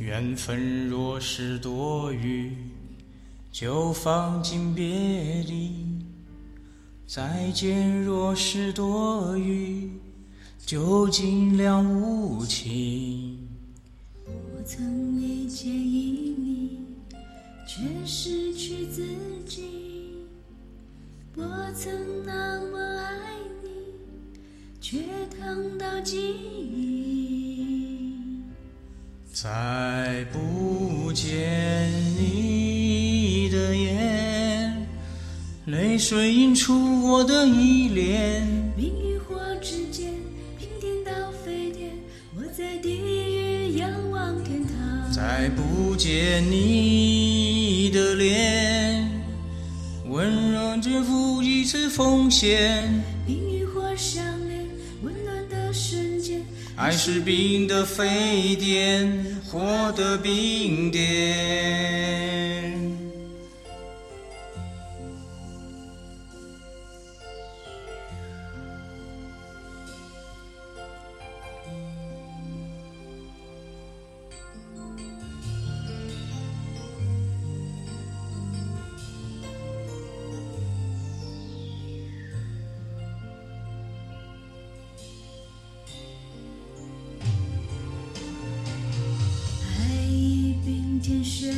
缘分若是多余，就放进别离；再见若是多余，就尽量无情。我曾理解以你，却失去自己。我曾那么爱你，却疼到记忆。再不见你的眼，泪水映出我的依恋。冰与火之间，平天到飞天，我在地狱仰望天堂。再不见你的脸，温柔只负一次奉献。冰与火相连，温暖的瞬间。爱是冰的沸点，火的冰点。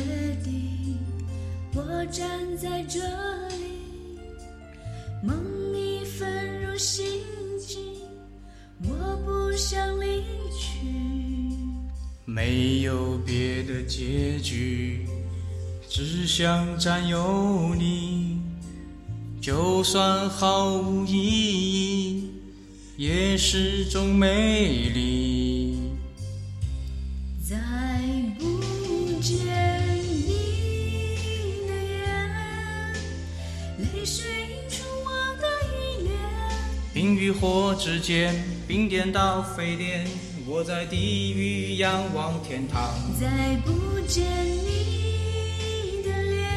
天雪地，我站在这里，梦已纷入心境，我不想离去。没有别的结局，只想占有你。就算毫无意义，也是种美丽。冰与火之间，冰点到沸点，我在地狱仰望天堂。再不见你的脸，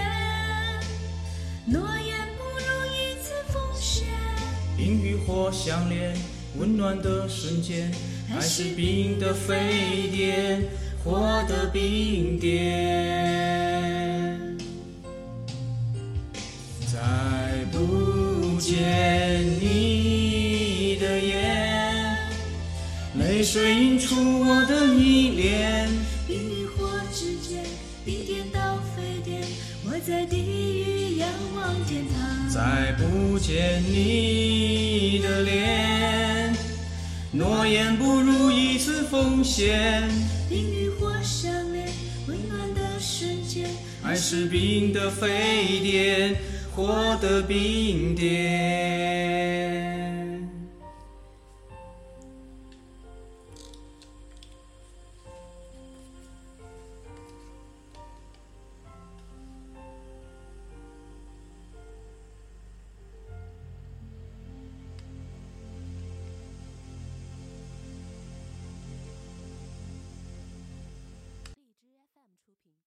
诺言不如一次奉献。冰与火相连，温暖的瞬间，爱是冰的沸点，火的冰点。水映出我的依恋。冰与火之间，冰点到沸点，我在地狱仰望天堂。再不见你的脸，诺言不如一次奉献。冰与火相连，温暖的瞬间。爱是冰的沸点，火的冰点。